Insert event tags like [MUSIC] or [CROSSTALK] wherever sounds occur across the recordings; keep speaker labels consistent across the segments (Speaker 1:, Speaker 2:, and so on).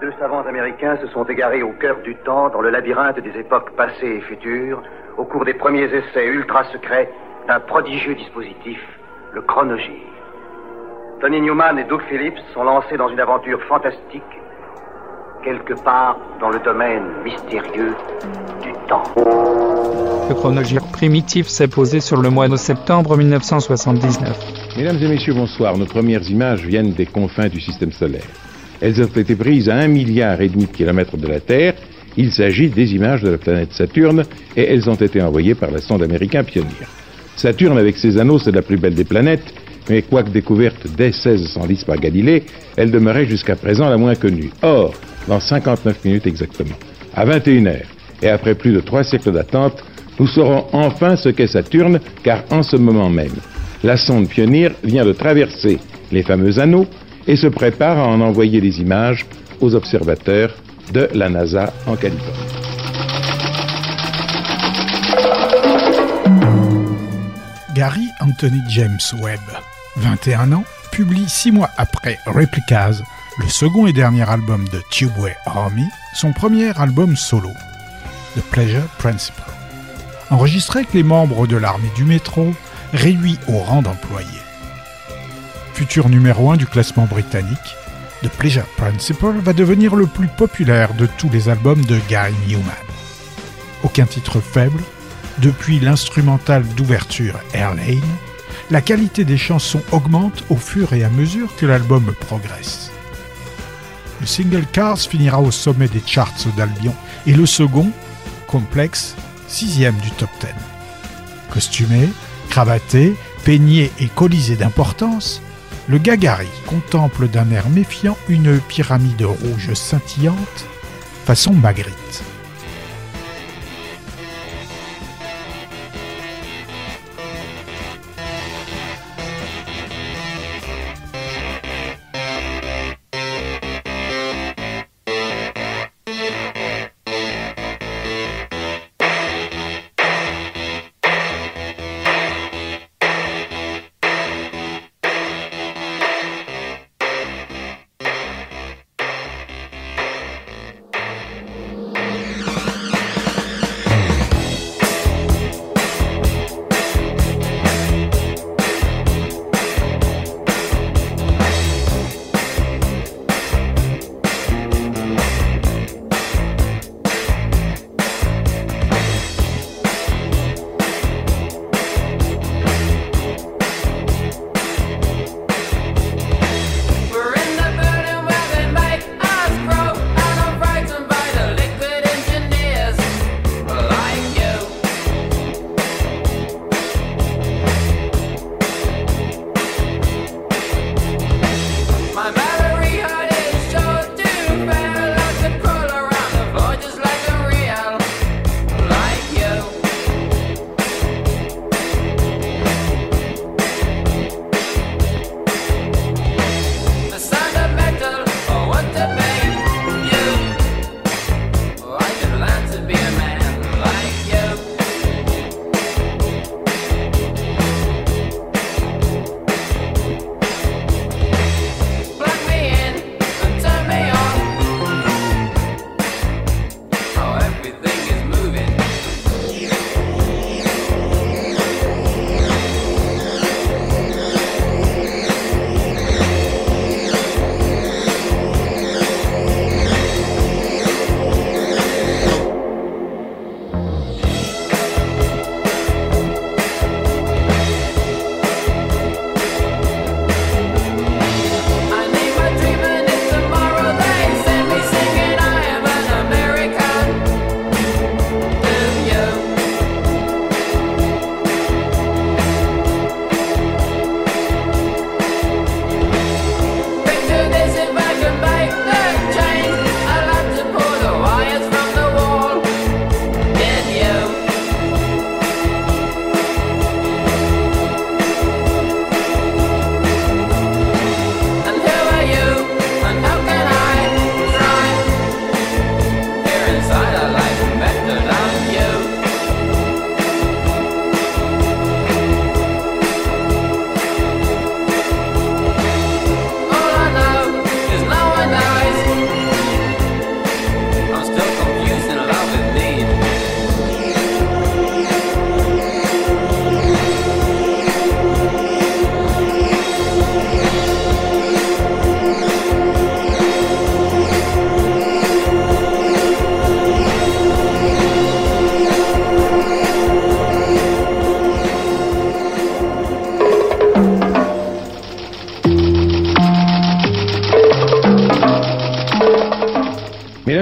Speaker 1: Deux savants américains se sont égarés au cœur du temps, dans le labyrinthe des époques passées et futures, au cours des premiers essais ultra secrets d'un prodigieux dispositif, le chronogir. Tony Newman et Doug Phillips sont lancés dans une aventure fantastique, quelque part dans le domaine mystérieux du temps.
Speaker 2: Le chronogir primitif s'est posé sur le mois de septembre 1979.
Speaker 3: Mesdames et messieurs, bonsoir. Nos premières images viennent des confins du système solaire. Elles ont été prises à un milliard et demi de kilomètres de la Terre. Il s'agit des images de la planète Saturne et elles ont été envoyées par la sonde américaine Pioneer. Saturne, avec ses anneaux, c'est la plus belle des planètes, mais quoique découverte dès 1610 par Galilée, elle demeurait jusqu'à présent la moins connue. Or, dans 59 minutes exactement, à 21h, et après plus de trois siècles d'attente, nous saurons enfin ce qu'est Saturne, car en ce moment même, la sonde Pioneer vient de traverser les fameux anneaux et se prépare à en envoyer des images aux observateurs de la NASA en Californie.
Speaker 4: Gary Anthony James Webb, 21 ans, publie six mois après Replicas, le second et dernier album de Tubeway Army, son premier album solo, The Pleasure Principle. Enregistré avec les membres de l'armée du métro, réduit au rang d'employé. Futur numéro 1 du classement britannique, The Pleasure Principle va devenir le plus populaire de tous les albums de Gary Newman. Aucun titre faible, depuis l'instrumental d'ouverture Airlane, la qualité des chansons augmente au fur et à mesure que l'album progresse. Le single Cars finira au sommet des charts d'Albion et le second, Complex, sixième du top 10. Costumé, cravaté, peigné et colisé d'importance, le Gagari contemple d'un air méfiant une pyramide rouge scintillante, façon Magritte.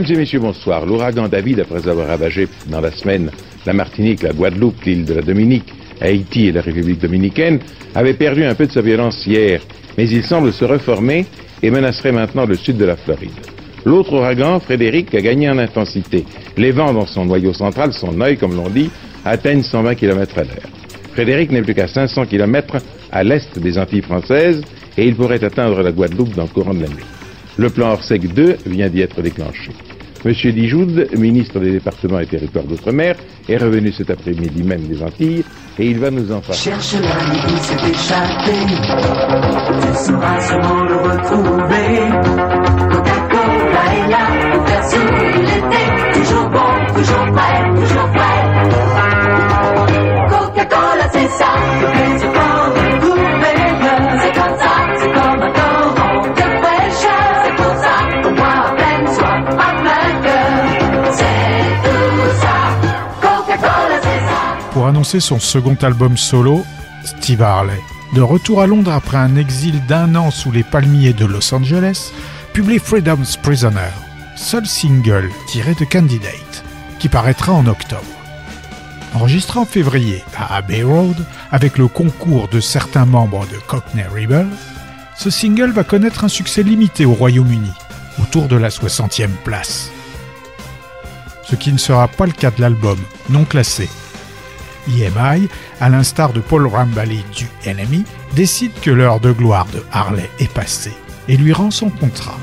Speaker 3: Mesdames et messieurs, bonsoir. L'ouragan David, après avoir ravagé dans la semaine la Martinique, la Guadeloupe, l'île de la Dominique, Haïti et la République dominicaine, avait perdu un peu de sa violence hier, mais il semble se reformer et menacerait maintenant le sud de la Floride. L'autre ouragan, Frédéric, a gagné en intensité. Les vents dans son noyau central, son œil, comme l'on dit, atteignent 120 km à l'heure. Frédéric n'est plus qu'à 500 km à l'est des Antilles françaises et il pourrait atteindre la Guadeloupe dans le courant de la nuit. Le plan Orsec 2 vient d'y être déclenché. Monsieur Dijoud, ministre des départements et territoires d'outre-mer, est revenu cet après-midi même des Antilles et il va nous en parler.
Speaker 5: Cherche l'ami qui s'est échappé, tu sauras sûrement le retrouver. Coca-Cola est là faire sourire l'été, toujours bon, toujours prêt, toujours prêt. Coca-Cola c'est ça, le plaisir Pour
Speaker 4: annoncer son second album solo, Steve Harley, de retour à Londres après un exil d'un an sous les palmiers de Los Angeles, publie Freedom's Prisoner, seul single tiré de Candidate, qui paraîtra en octobre. Enregistré en février à Abbey Road avec le concours de certains membres de Cockney Rebel, ce single va connaître un succès limité au Royaume-Uni, autour de la 60e place. Ce qui ne sera pas le cas de l'album, non classé. EMI, à l'instar de Paul Rambali du NME, décide que l'heure de gloire de Harley est passée et lui rend son contrat.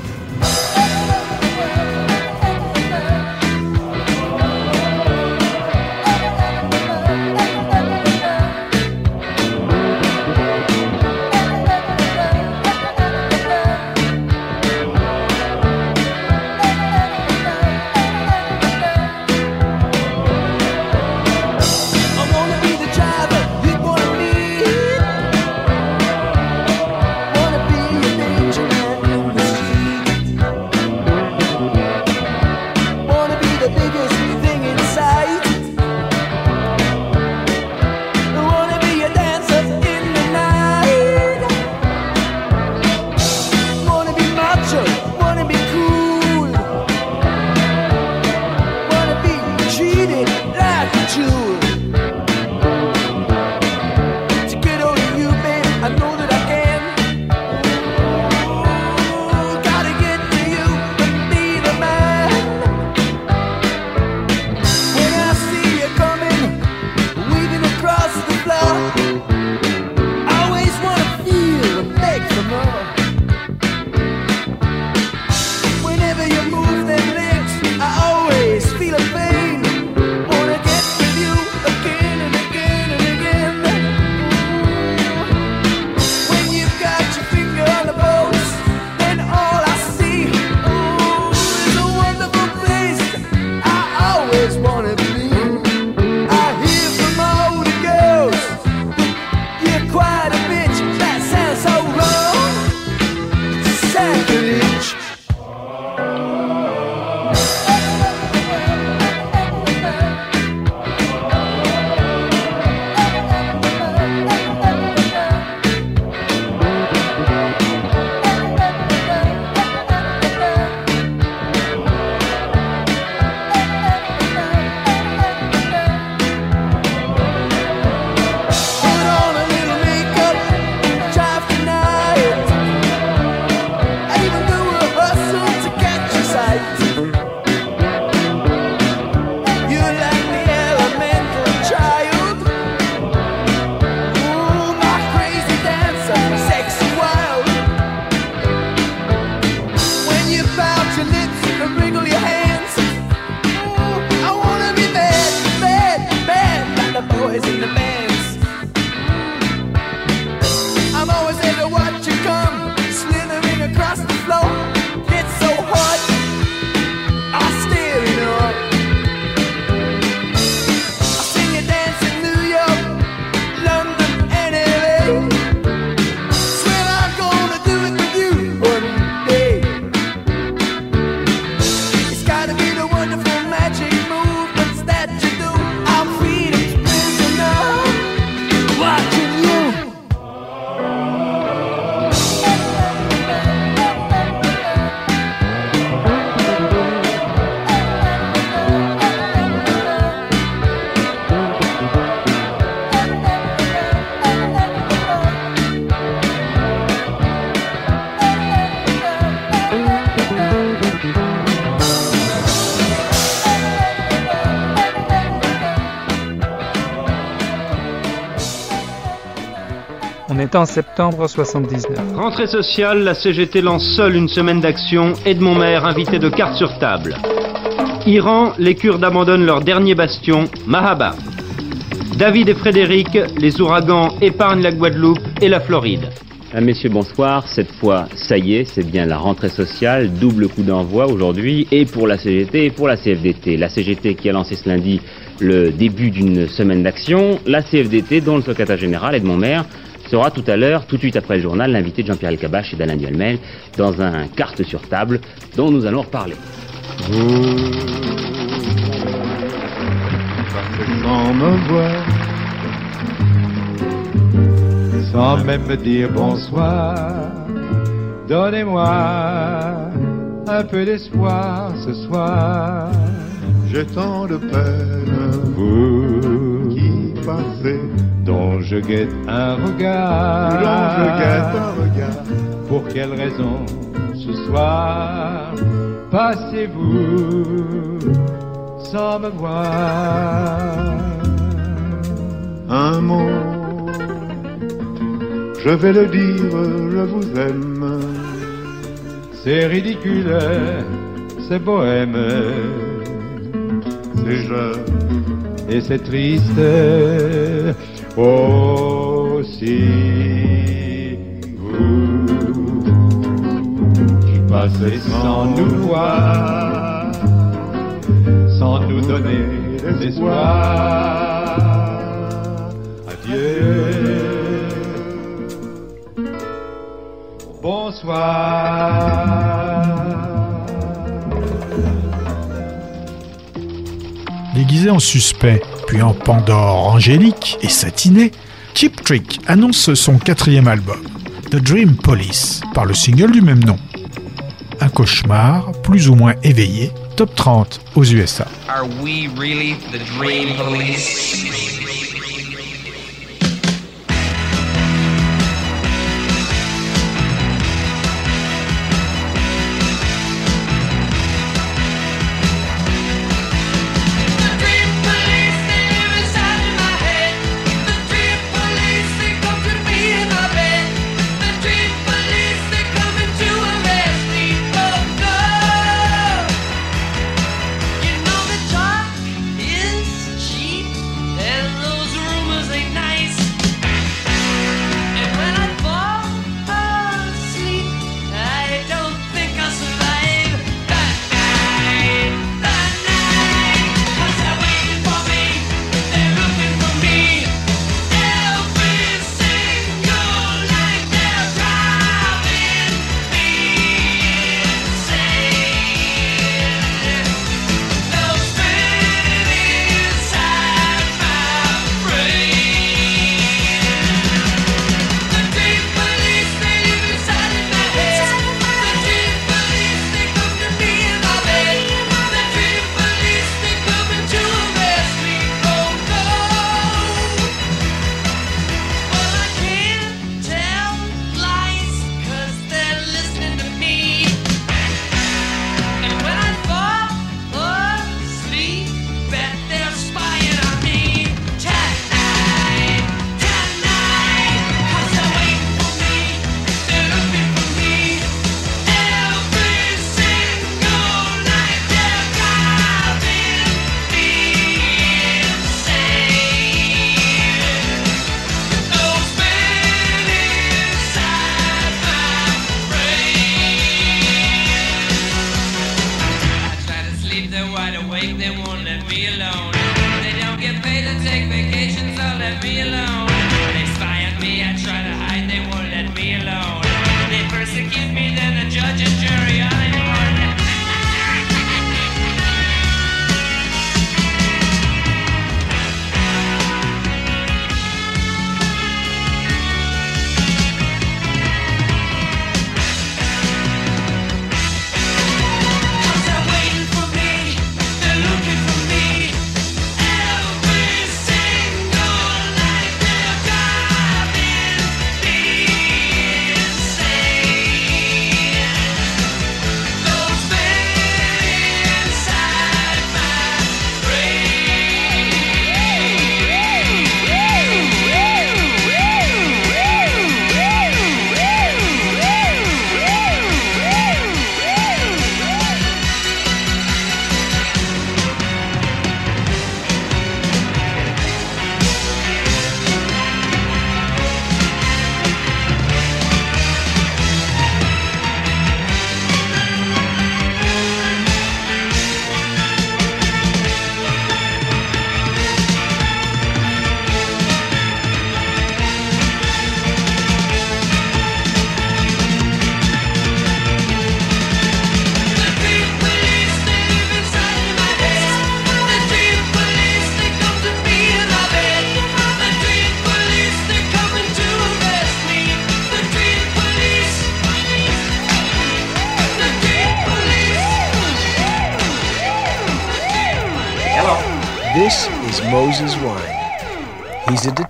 Speaker 2: En septembre 79.
Speaker 6: Rentrée sociale, la CGT lance seule une semaine d'action, Edmond Maire invité de cartes sur table. Iran, les Kurdes abandonnent leur dernier bastion, Mahaba. David et Frédéric, les ouragans épargnent la Guadeloupe et la Floride.
Speaker 7: Ah, messieurs, bonsoir. Cette fois, ça y est, c'est bien la rentrée sociale, double coup d'envoi aujourd'hui, et pour la CGT et pour la CFDT. La CGT qui a lancé ce lundi le début d'une semaine d'action, la CFDT dont le secrétaire général, Edmond Maire, sera tout à l'heure, tout de suite après le journal, l'invité de Jean-Pierre Elkabach et d'Alain Duhamel dans un carte sur table dont nous allons reparler.
Speaker 8: sans me voir, sans même me dire bonsoir. Donnez-moi un peu d'espoir ce soir. J'ai tant de peine, vous dont je guette un regard, dont je guette un regard. Pour quelle raison ce soir passez-vous sans me voir? Un mot, je vais le dire, je vous aime. C'est ridicule, c'est bohème, c'est jeune et c'est triste. Oh, si vous qui passez sans nous voir sans nous donner l'espoir. Adieu. Bonsoir.
Speaker 9: En suspect, puis en Pandore angélique et satiné, Cheap Trick annonce son quatrième album, The Dream Police, par le single du même nom. Un cauchemar plus ou moins éveillé, top 30 aux USA.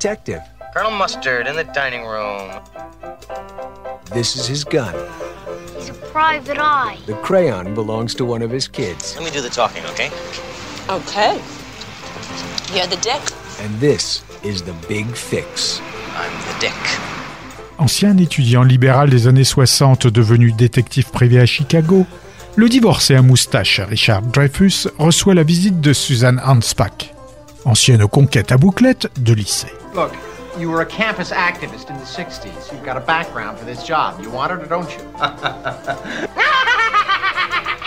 Speaker 10: Detective.
Speaker 11: Colonel Mustard in the dining room.
Speaker 10: This is his gun.
Speaker 12: He's a private eye.
Speaker 10: The crayon belongs to one of his kids.
Speaker 11: Let me do the talking, okay?
Speaker 13: Okay. You're the dick.
Speaker 10: And this is the big fix.
Speaker 11: I'm the dick.
Speaker 4: Ancien étudiant libéral des années 60 devenu détective privé à Chicago, le divorcé à moustache Richard Dreyfus reçoit la visite de Susan Hanspach, ancienne conquête à bouclette de lycée.
Speaker 14: Look, you were a campus activist in the 60s. You've got a background for this job. You want it or don't you? [LAUGHS]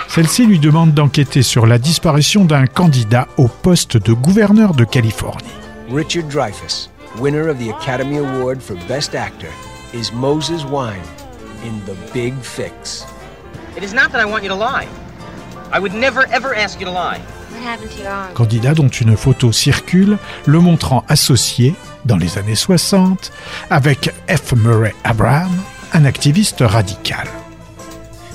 Speaker 4: Celle-ci lui demande d'enquêter sur la disparition d'un candidat au poste de gouverneur de Californie.
Speaker 10: Richard Dreyfuss, winner of the Academy Award for Best Actor, is Moses Wine in The Big Fix.
Speaker 11: It is not that I want you to lie. I would never ever ask you to lie.
Speaker 4: Candidat dont une photo circule le montrant associé, dans les années 60, avec F. Murray Abraham, un activiste radical.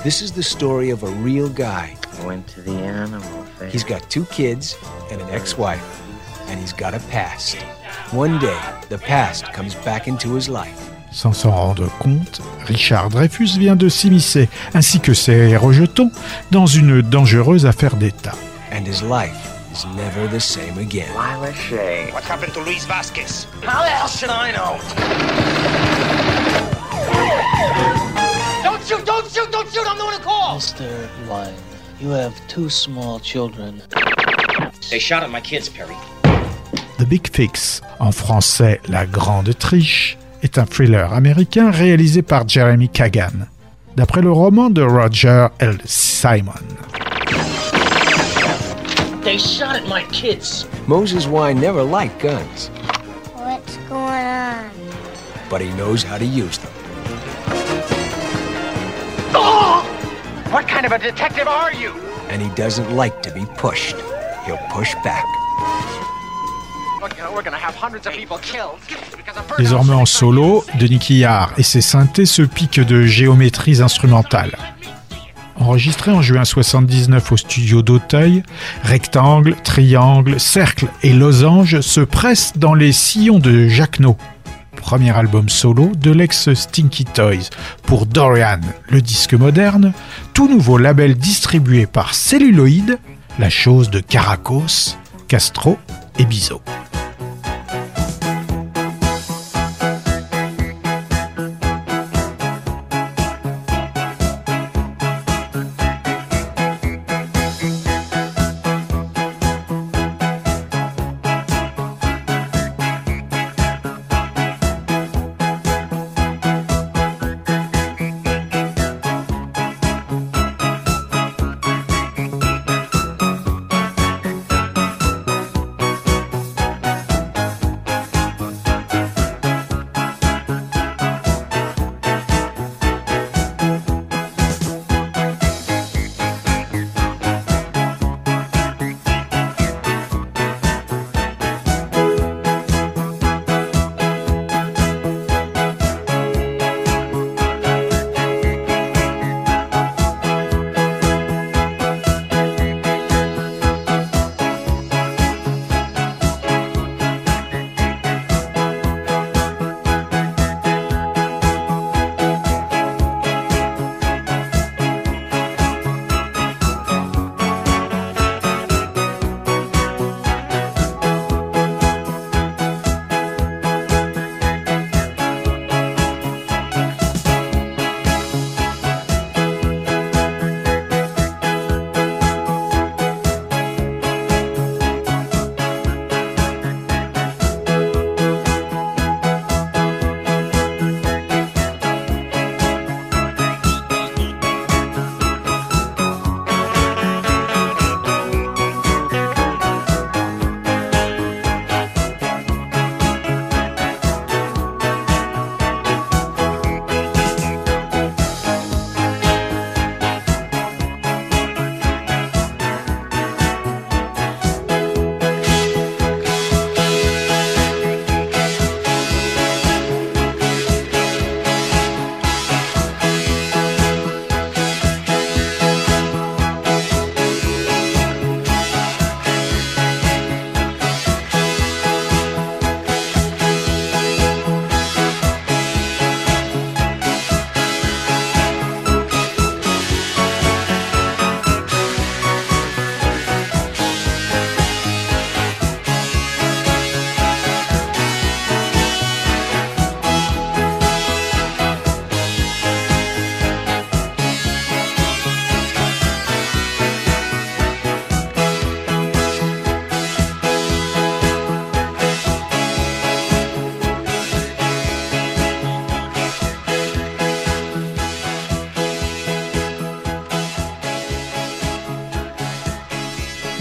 Speaker 10: This is the story of a real guy.
Speaker 11: Went to the animal fair.
Speaker 10: He's got two kids and an ex-wife, and he's got a past. One day, the past comes back into his life.
Speaker 4: Sans s'en rendre compte, Richard Dreyfus vient de s'immiscer, ainsi que ses rejetons, dans une dangereuse affaire d'État.
Speaker 10: And his life is never the same again.
Speaker 11: Lila Shay.
Speaker 15: What happened to Luis Vasquez?
Speaker 11: How the hell should I know? Don't shoot! Don't shoot! Don't shoot! I'm the one who called.
Speaker 16: Mr. Wine, you have two small children.
Speaker 15: They shot at my kids, Perry.
Speaker 4: The Big Fix, en français La Grande Triche, est un thriller américain réalisé par Jeremy Kagan, d'après le roman de Roger L. Simon.
Speaker 11: They shot at my kids.
Speaker 10: Moses Wine never liked guns,
Speaker 12: What's going on?
Speaker 10: but he knows how to use them.
Speaker 14: Oh! What kind of a detective are you?
Speaker 10: And he doesn't like to be pushed. He'll push back.
Speaker 14: Look, you know, we're gonna have hundreds of people killed because of
Speaker 4: Désormais en solo, Denis Quillard et ses synthés se piquent de géométries instrumentales. Enregistré en juin 79 au studio d'Auteuil, rectangles, triangles, cercles et losanges se pressent dans les sillons de Jacquenot, premier album solo de l'ex Stinky Toys, pour Dorian, le disque moderne, tout nouveau label distribué par Celluloid, la chose de Caracos, Castro et Bizot.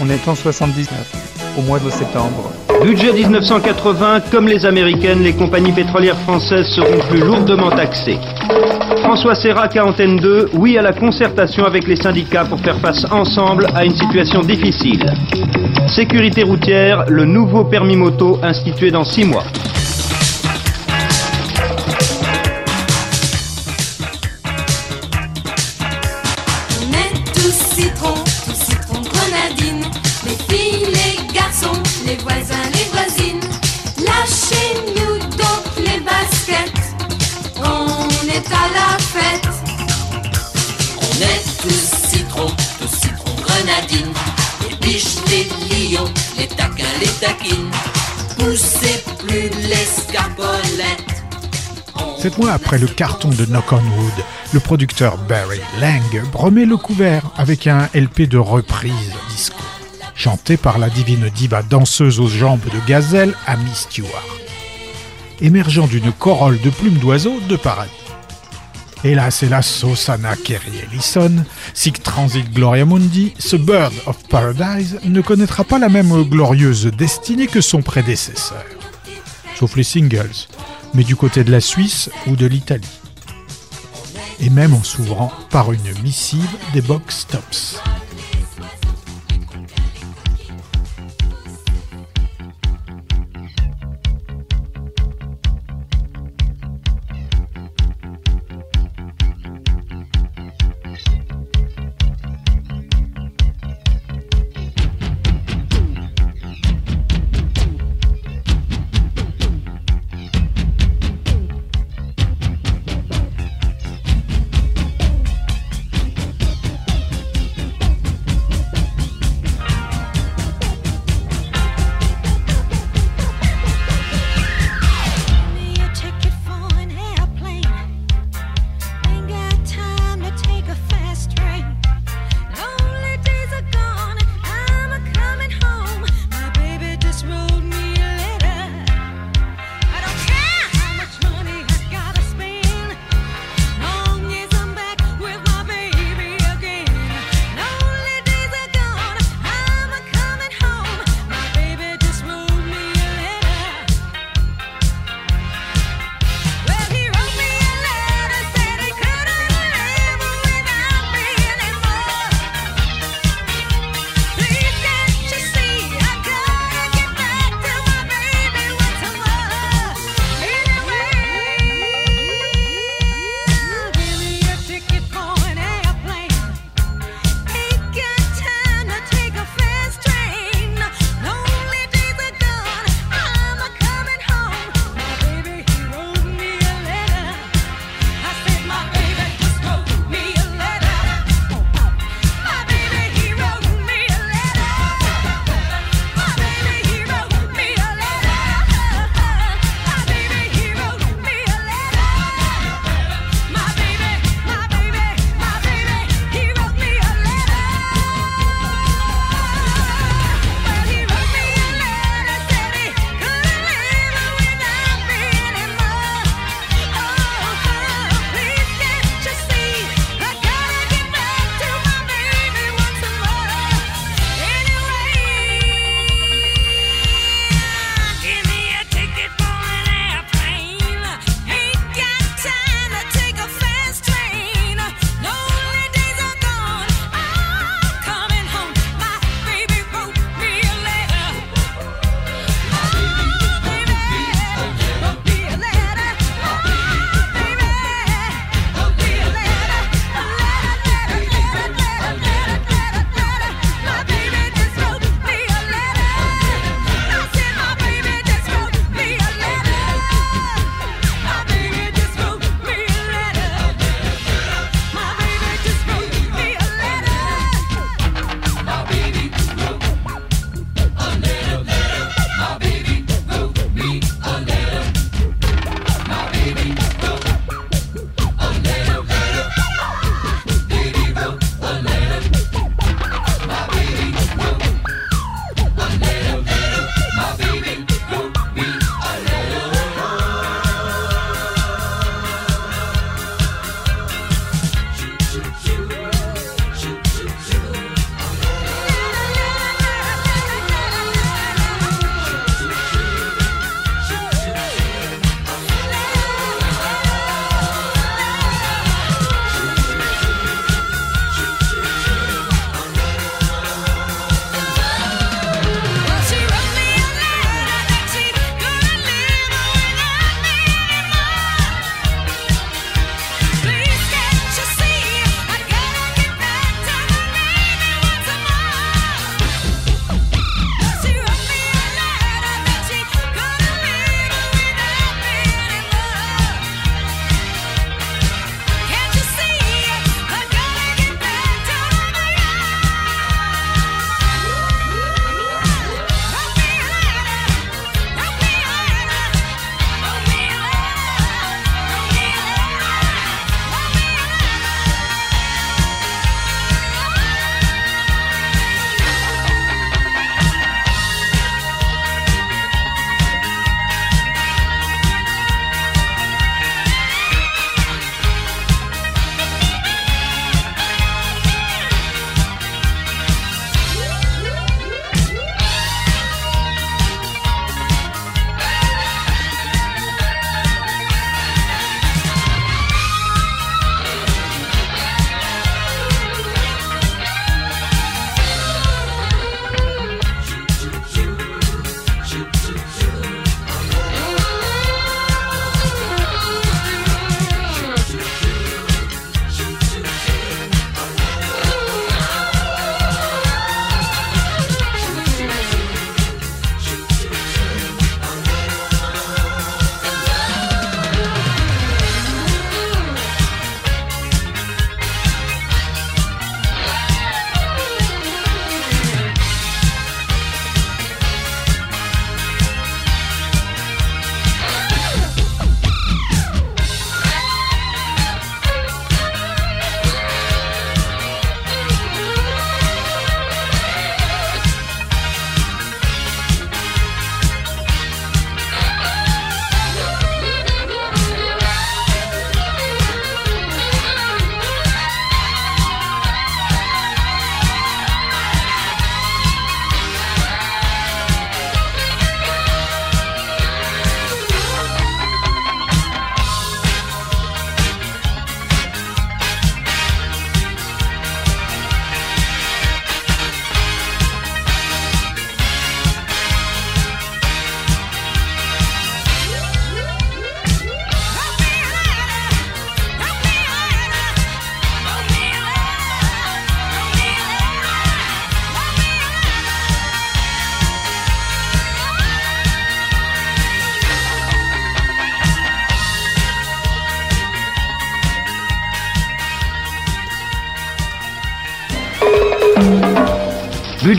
Speaker 2: On est en 79, au mois de septembre.
Speaker 6: Budget 1980, comme les américaines, les compagnies pétrolières françaises seront plus lourdement taxées. François Serrac à Antenne 2, oui à la concertation avec les syndicats pour faire face ensemble à une situation difficile. Sécurité routière, le nouveau permis moto institué dans six mois.
Speaker 4: Mois après le carton de Knock on Wood, le producteur Barry Lang remet le couvert avec un LP de reprise disco, chanté par la divine diva danseuse aux jambes de gazelle Amy Stewart, émergeant d'une corolle de plumes d'oiseaux de paradis. Hélas, hélas, Sosana Kerry Ellison, Sic Transit Gloria Mundi, ce Bird of Paradise ne connaîtra pas la même glorieuse destinée que son prédécesseur. Sauf les singles, mais du côté de la Suisse ou de l'Italie. Et même en s'ouvrant par une missive des box tops.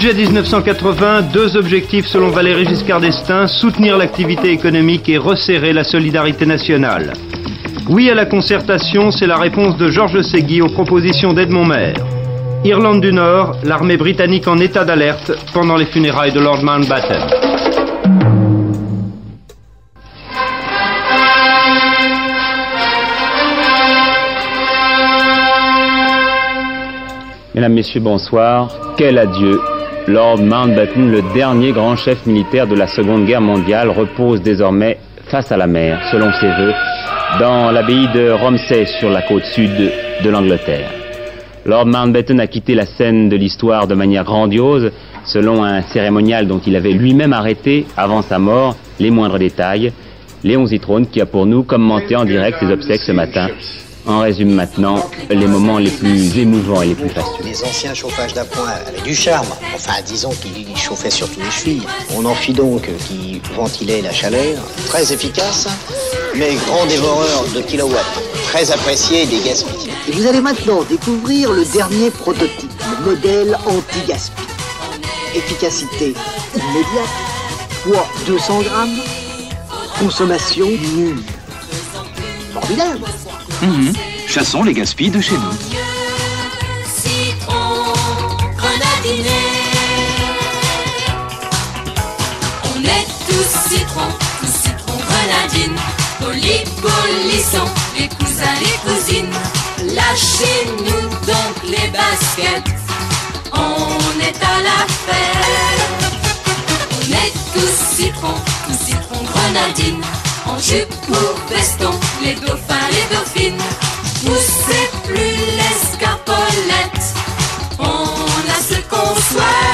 Speaker 6: Budget 1980, deux objectifs selon Valéry Giscard d'Estaing, soutenir l'activité économique et resserrer la solidarité nationale. Oui à la concertation, c'est la réponse de Georges Segui aux propositions d'Edmond Maire. Irlande du Nord, l'armée britannique en état d'alerte pendant les funérailles de Lord Mountbatten.
Speaker 7: Mesdames, Messieurs, bonsoir. Quel adieu. Lord Mountbatten, le dernier grand chef militaire de la Seconde Guerre mondiale, repose désormais face à la mer, selon ses voeux, dans l'abbaye de Romsey sur la côte sud de l'Angleterre. Lord Mountbatten a quitté la scène de l'histoire de manière grandiose, selon un cérémonial dont il avait lui-même arrêté, avant sa mort, les moindres détails. Léon Zitrone qui a pour nous commenté en direct ses obsèques ce matin. En résume maintenant les moments les plus émouvants et les plus fastueux.
Speaker 17: Les anciens chauffages d'appoint avaient du charme. Enfin, disons qu'ils chauffaient surtout les chevilles. On en fit donc qui ventilait la chaleur. Très efficace, mais grand dévoreur de kilowatts. Très apprécié des gaspilles.
Speaker 18: Et vous allez maintenant découvrir le dernier prototype, le modèle anti-gaspi. Efficacité immédiate, poids 200 grammes, consommation nulle. Formidable
Speaker 19: Mhm. Chassons les gaspilles de chez nous.
Speaker 20: Citron grenadiné. On est tous citron, tous citron grenadine. Poli, polissons, les cousins, les cousines. Lâchez-nous donc les baskets. On est à la fête. On est tous citron, tous citron grenadine. En jupe ou les dauphins, les dauphines. Poussez plus l'escarpolette. On a ce qu'on souhaite.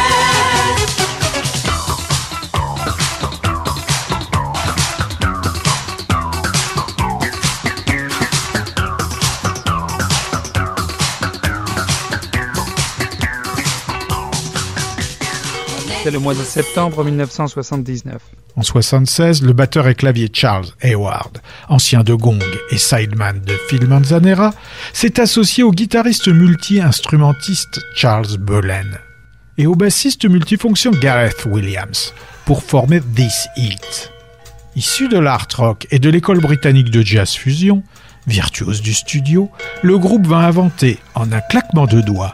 Speaker 2: C'est le mois de septembre 1979.
Speaker 4: En 76, le batteur et clavier Charles Hayward, ancien de Gong et sideman de Phil Manzanera, s'est associé au guitariste multi-instrumentiste Charles Bolen et au bassiste multifonction Gareth Williams pour former This Heat. Issu de l'art rock et de l'école britannique de jazz fusion, virtuose du studio, le groupe va inventer en un claquement de doigts,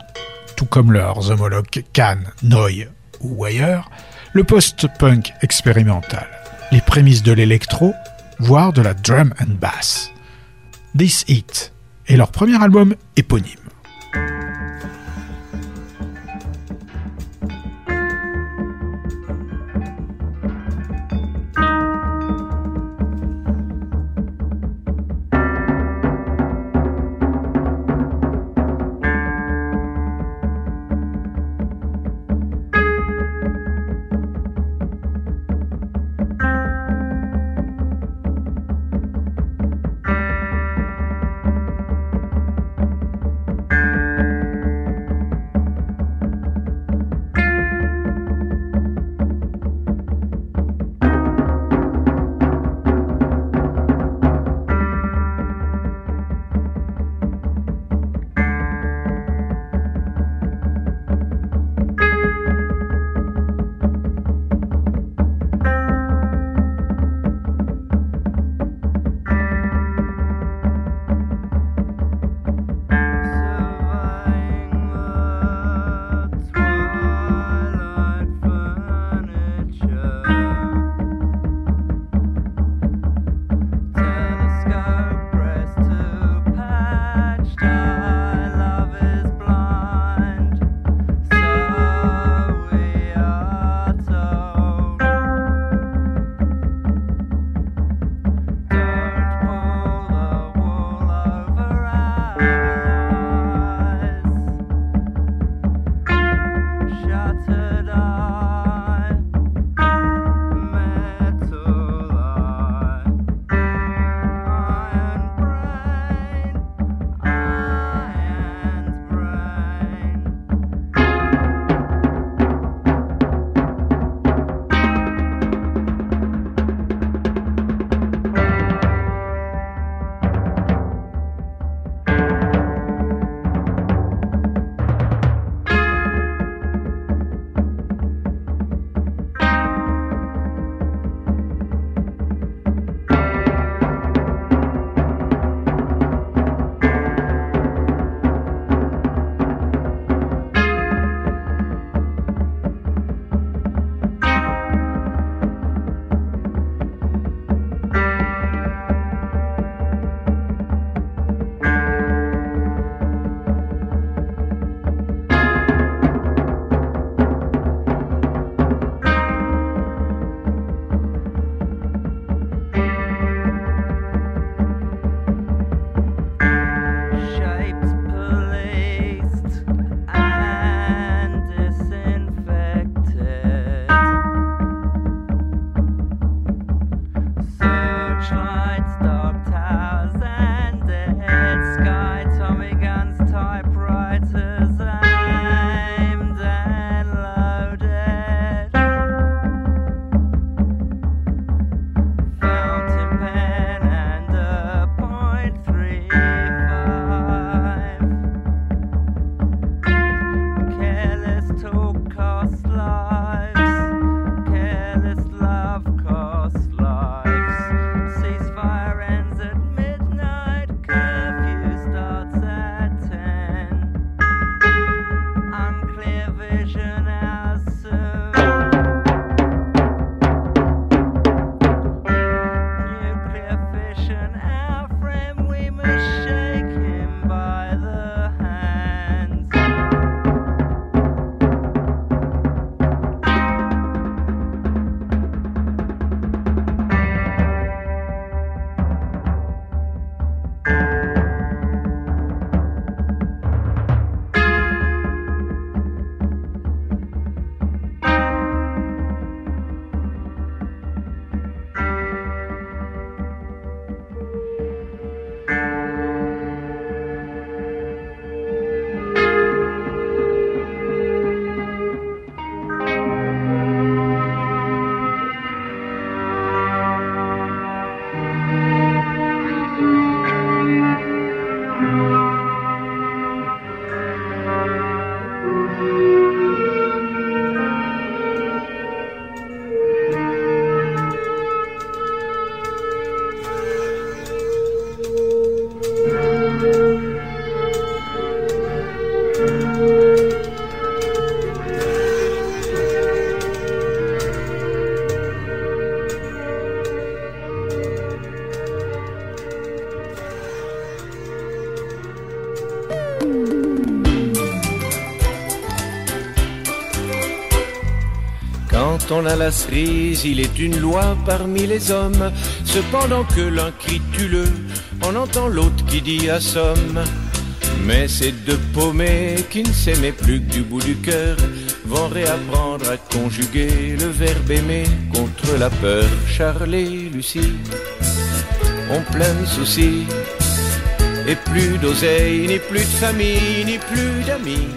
Speaker 4: tout comme leurs homologues Cannes, Noy ou ailleurs, le post-punk expérimental, les prémices de l'électro, voire de la drum and bass. This Hit est leur premier album éponyme.
Speaker 21: Il est une loi parmi les hommes. Cependant que l'un crie tue-le, on entend l'autre qui dit assomme. Mais ces deux paumés qui ne s'aimaient plus que du bout du cœur vont réapprendre à conjuguer le verbe aimer contre la peur. Charles et Lucie ont plein de soucis. Et plus d'oseille, ni plus de famille, ni plus d'amis.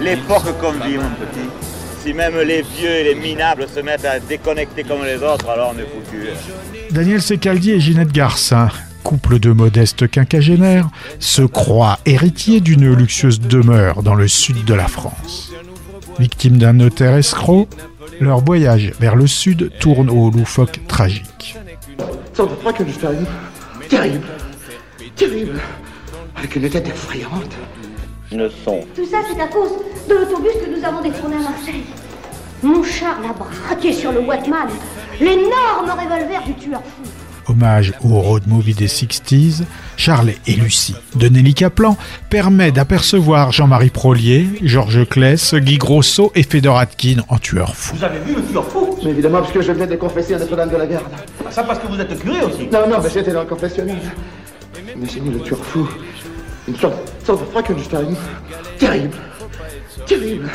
Speaker 22: L'époque qu'on vit, mon petit. Si même les vieux et les minables se mettent à déconnecter comme les autres, alors on est foutu.
Speaker 4: Daniel Secaldi et Ginette Garcin, couple de modestes quinquagénaires, se croient héritiers d'une luxueuse demeure dans le sud de la France. Victimes d'un notaire escroc, leur voyage vers le sud tourne au loufoque tragique.
Speaker 23: Sans de Frankenstein. Terrible. Terrible. Avec une tête effrayante.
Speaker 22: Ne sont.
Speaker 12: Tout ça, c'est à cause de l'autobus que nous avons détourné à Marseille. Mon Charles a braqué sur le Watman l'énorme revolver du tueur fou.
Speaker 4: Hommage au road movie des 60s, Charles et Lucie de Nelly Kaplan permet d'apercevoir Jean-Marie Prolier, Georges Kless, Guy Grosso et Fedor Atkin en tueur fou.
Speaker 23: Vous avez vu le tueur fou? Mais évidemment, parce que je venais de confesser à Notre-Dame de la Garde.
Speaker 11: Ah, ça parce que vous êtes curé aussi.
Speaker 23: Non, non, mais j'étais dans le confessionnal. Imaginez le tueur fou. Une sorte, sorte de Frankenstein. Terrible. Terrible.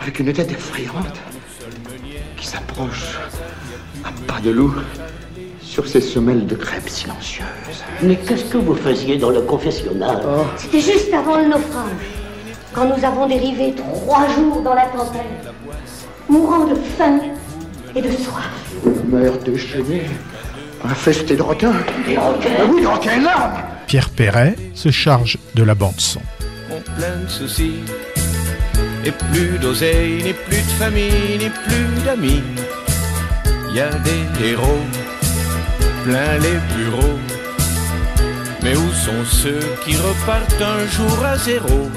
Speaker 23: Avec une tête effrayante. Qui s'approche à pas de loup sur ses semelles de crêpes silencieuses.
Speaker 24: Mais qu'est-ce que vous faisiez dans le confessionnal
Speaker 12: C'était juste avant le naufrage, quand nous avons dérivé trois jours dans la tempête, mourant de faim et de soif.
Speaker 23: Une mer déchaînée. Infesté de requins.
Speaker 24: Des requins
Speaker 23: Ah oui, des requins énormes
Speaker 4: Pierre Perret se charge de la bande-son.
Speaker 21: ont plein de soucis. Et plus d'oseille, ni plus de famille, ni plus d'amis. Y a des héros, plein les bureaux. Mais où sont ceux qui repartent un jour à zéro?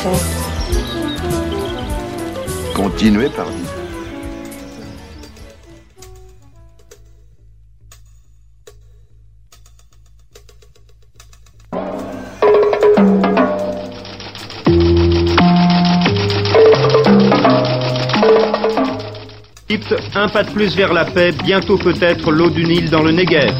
Speaker 12: Faire
Speaker 8: Continuez par vivre.
Speaker 6: Égypte, un pas de plus vers la paix, bientôt peut-être l'eau du Nil dans le Negev.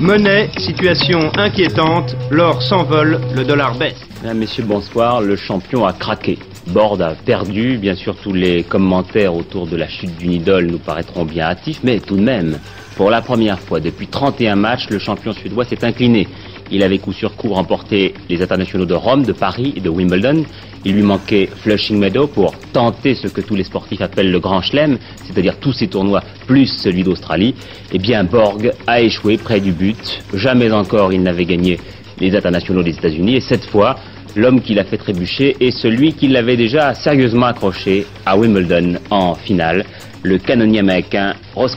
Speaker 6: Monnaie, situation inquiétante, l'or s'envole, le dollar baisse.
Speaker 7: Mesdames, Messieurs, bonsoir. Le champion a craqué. Borde a perdu. Bien sûr, tous les commentaires autour de la chute d'une idole nous paraîtront bien hâtifs, mais tout de même, pour la première fois depuis 31 matchs, le champion suédois s'est incliné. Il avait coup sur coup remporté les internationaux de Rome, de Paris et de Wimbledon. Il lui manquait Flushing Meadow pour tenter ce que tous les sportifs appellent le grand chelem, c'est-à-dire tous ces tournois plus celui d'Australie. Eh bien, Borg a échoué près du but. Jamais encore il n'avait gagné les internationaux des États-Unis et cette fois, l'homme qui l'a fait trébucher est celui qui l'avait déjà sérieusement accroché à Wimbledon en finale, le canonnier américain Ross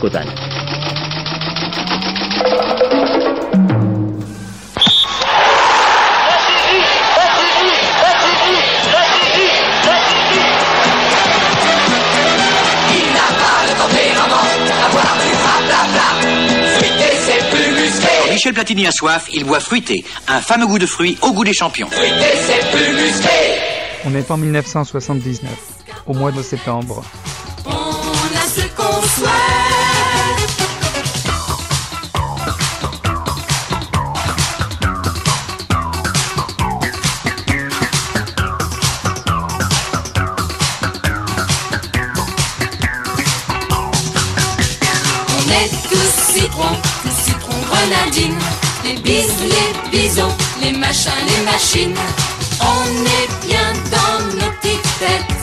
Speaker 25: Michel Platini a soif, il boit fruité, un fameux goût de fruits au goût des champions.
Speaker 20: Fruité, c'est plus musclé.
Speaker 2: On est en 1979, au mois de septembre.
Speaker 20: On a ce qu'on souhaite. Les bis, les bisons, les machins, les machines. On est bien dans nos petites têtes.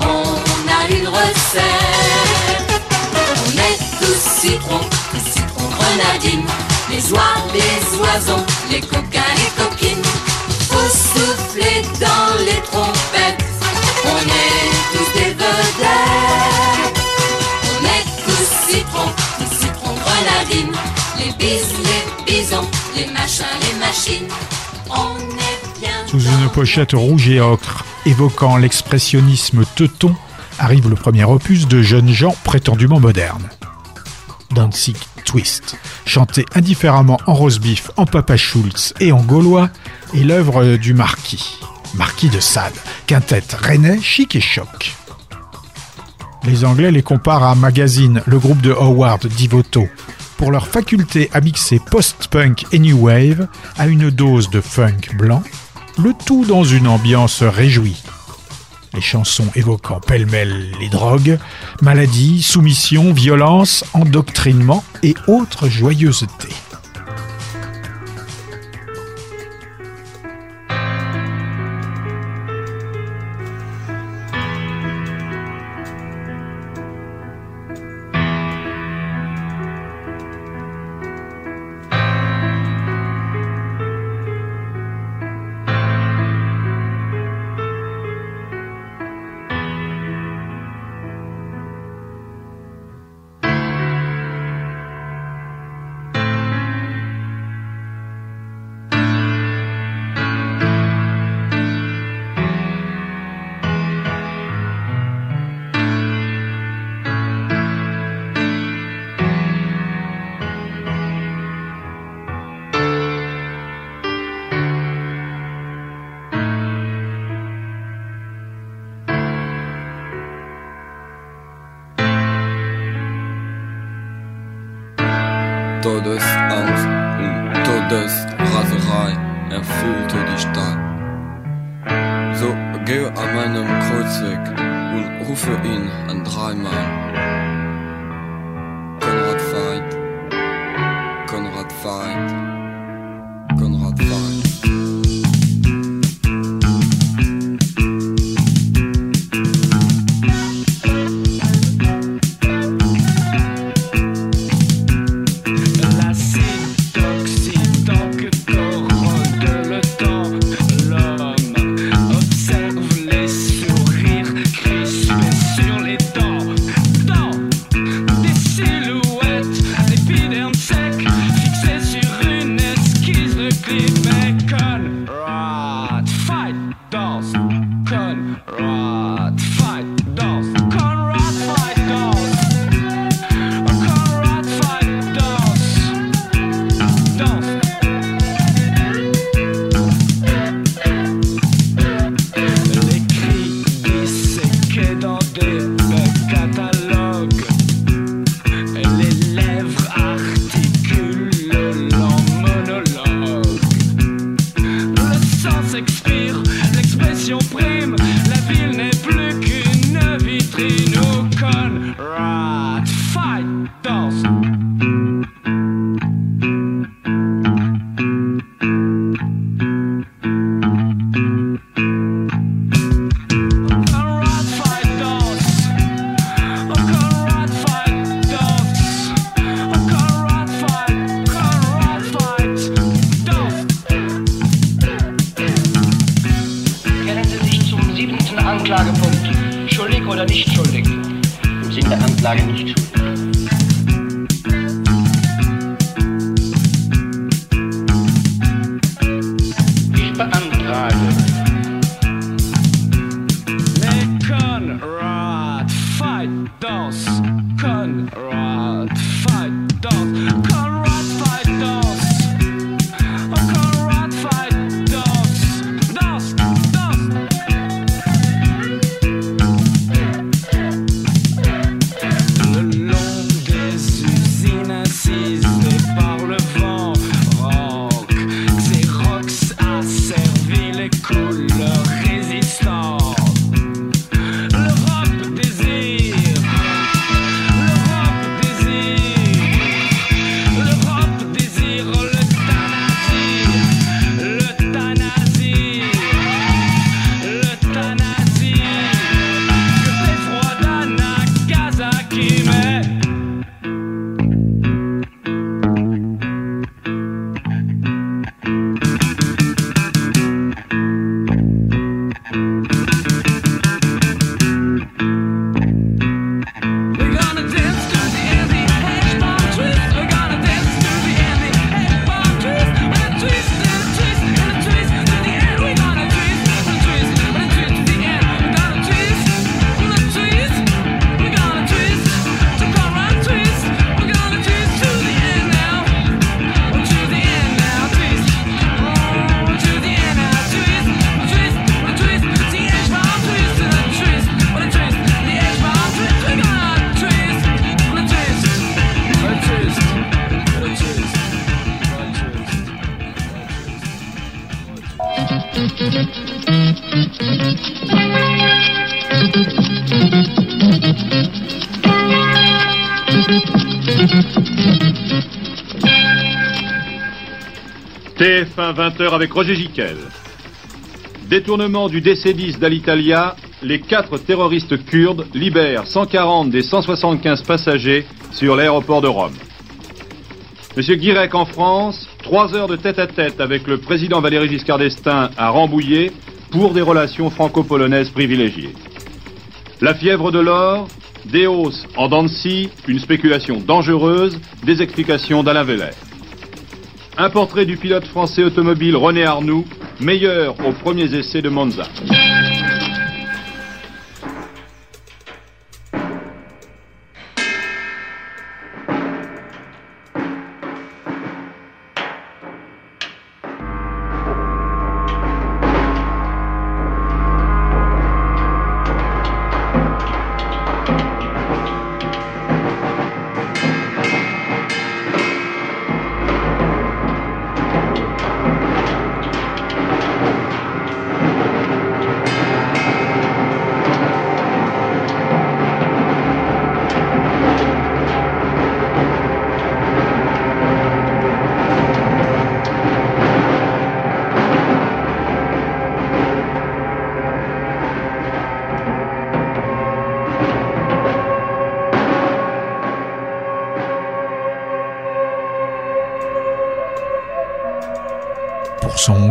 Speaker 20: On a une recette. On est tous citrons, tous citrons grenadines. Les oies, les oiseaux, les coquins, les coquines. Faut souffler dans les trompettes. Machine. On est bien.
Speaker 4: Sous une pochette rouge et ocre, évoquant l'expressionnisme teuton, arrive le premier opus de jeunes gens prétendument modernes. Danzig Twist, chanté indifféremment en roast-beef, en Papa Schultz et en gaulois, est l'œuvre du marquis, marquis de Sade, quintette rennais chic et choc. Les Anglais les comparent à Magazine, le groupe de Howard Divoto, pour leur faculté à mixer post-punk et new wave à une dose de funk blanc, le tout dans une ambiance réjouie. Les chansons évoquant pêle-mêle les drogues, maladies, soumission, violence, endoctrinement et autres joyeusetés.
Speaker 26: Todesangst und Todesraserei erfüllte die Stadt. So gehe an meinem Kreuzweg und rufe ihn an dreimal.
Speaker 27: TF1 20h avec Roger Giquel. Détournement du DC-10 d'Alitalia, les quatre terroristes kurdes libèrent 140 des 175 passagers sur l'aéroport de Rome. Monsieur Guirec en France, trois heures de tête-à-tête avec le président Valéry Giscard d'Estaing à Rambouillet pour des relations franco-polonaises privilégiées. La fièvre de l'or, des hausses en scie, une spéculation dangereuse, des explications d'Alain Veller. Un portrait du pilote français automobile René Arnoux, meilleur aux premiers essais de Monza.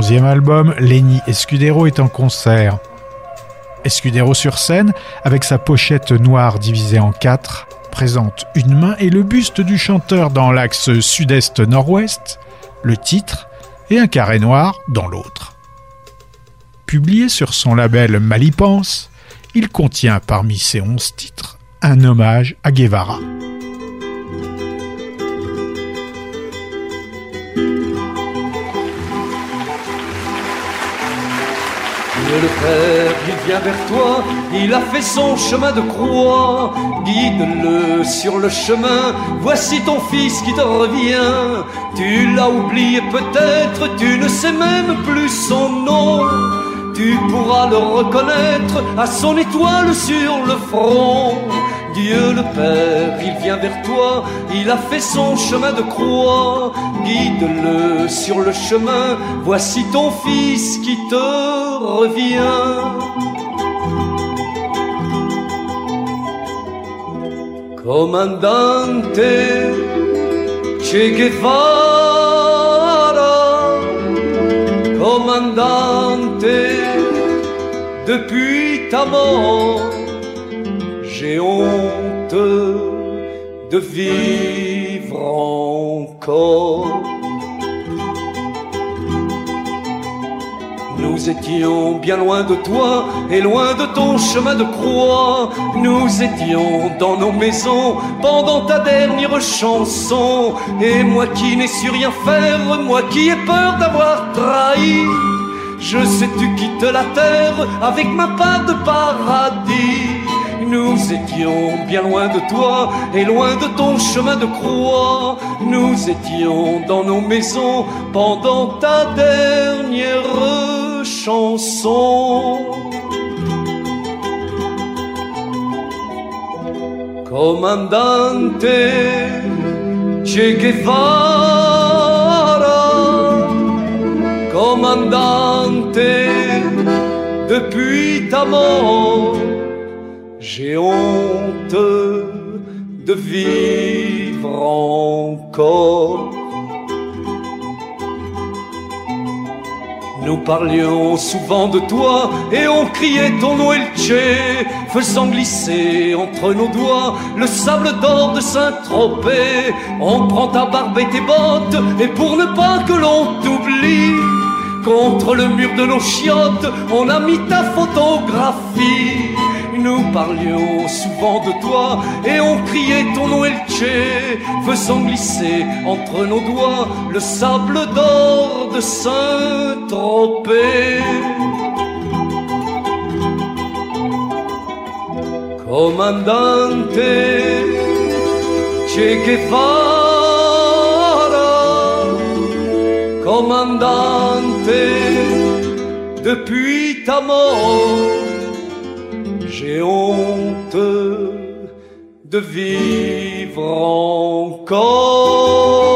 Speaker 4: Onzième album, Lenny Escudero est en concert. Escudero sur scène, avec sa pochette noire divisée en quatre, présente une main et le buste du chanteur dans l'axe sud-est-nord-ouest, le titre et un carré noir dans l'autre. Publié sur son label Malipense, il contient parmi ses onze titres un hommage à Guevara.
Speaker 28: Le Père, il vient vers toi, il a fait son chemin de croix, guide-le sur le chemin, voici ton fils qui te revient. Tu l'as oublié peut-être, tu ne sais même plus son nom. Tu pourras le reconnaître à son étoile sur le front. Dieu le Père, il vient vers toi, il a fait son chemin de croix. Guide-le sur le chemin, voici ton fils qui te revient. Comandante Che Guevara, comandante, depuis ta mort, j'ai honte de vivre encore. Nous étions bien loin de toi et loin de ton chemin de croix. Nous étions dans nos maisons pendant ta dernière chanson. Et moi qui n'ai su rien faire, moi qui ai peur d'avoir trahi. Je sais tu quittes la terre avec ma part de paradis. Nous étions bien loin de toi et loin de ton chemin de croix. Nous étions dans nos maisons pendant ta dernière chanson. Comandante Che Guevara, comandante, depuis ta mort, j'ai honte de vivre encore. Nous parlions souvent de toi et on criait ton nom Elche, faisant glisser entre nos doigts le sable d'or de Saint-Tropez. On prend ta barbe et tes bottes et pour ne pas que l'on t'oublie, contre le mur de nos chiottes, on a mis ta photographie. Nous parlions souvent de toi et on criait ton nom Elche, faisant glisser entre nos doigts le sable d'or de Saint-Tropez. Comandante Che Guevara, comandante, depuis ta mort, j'ai honte de vivre encore.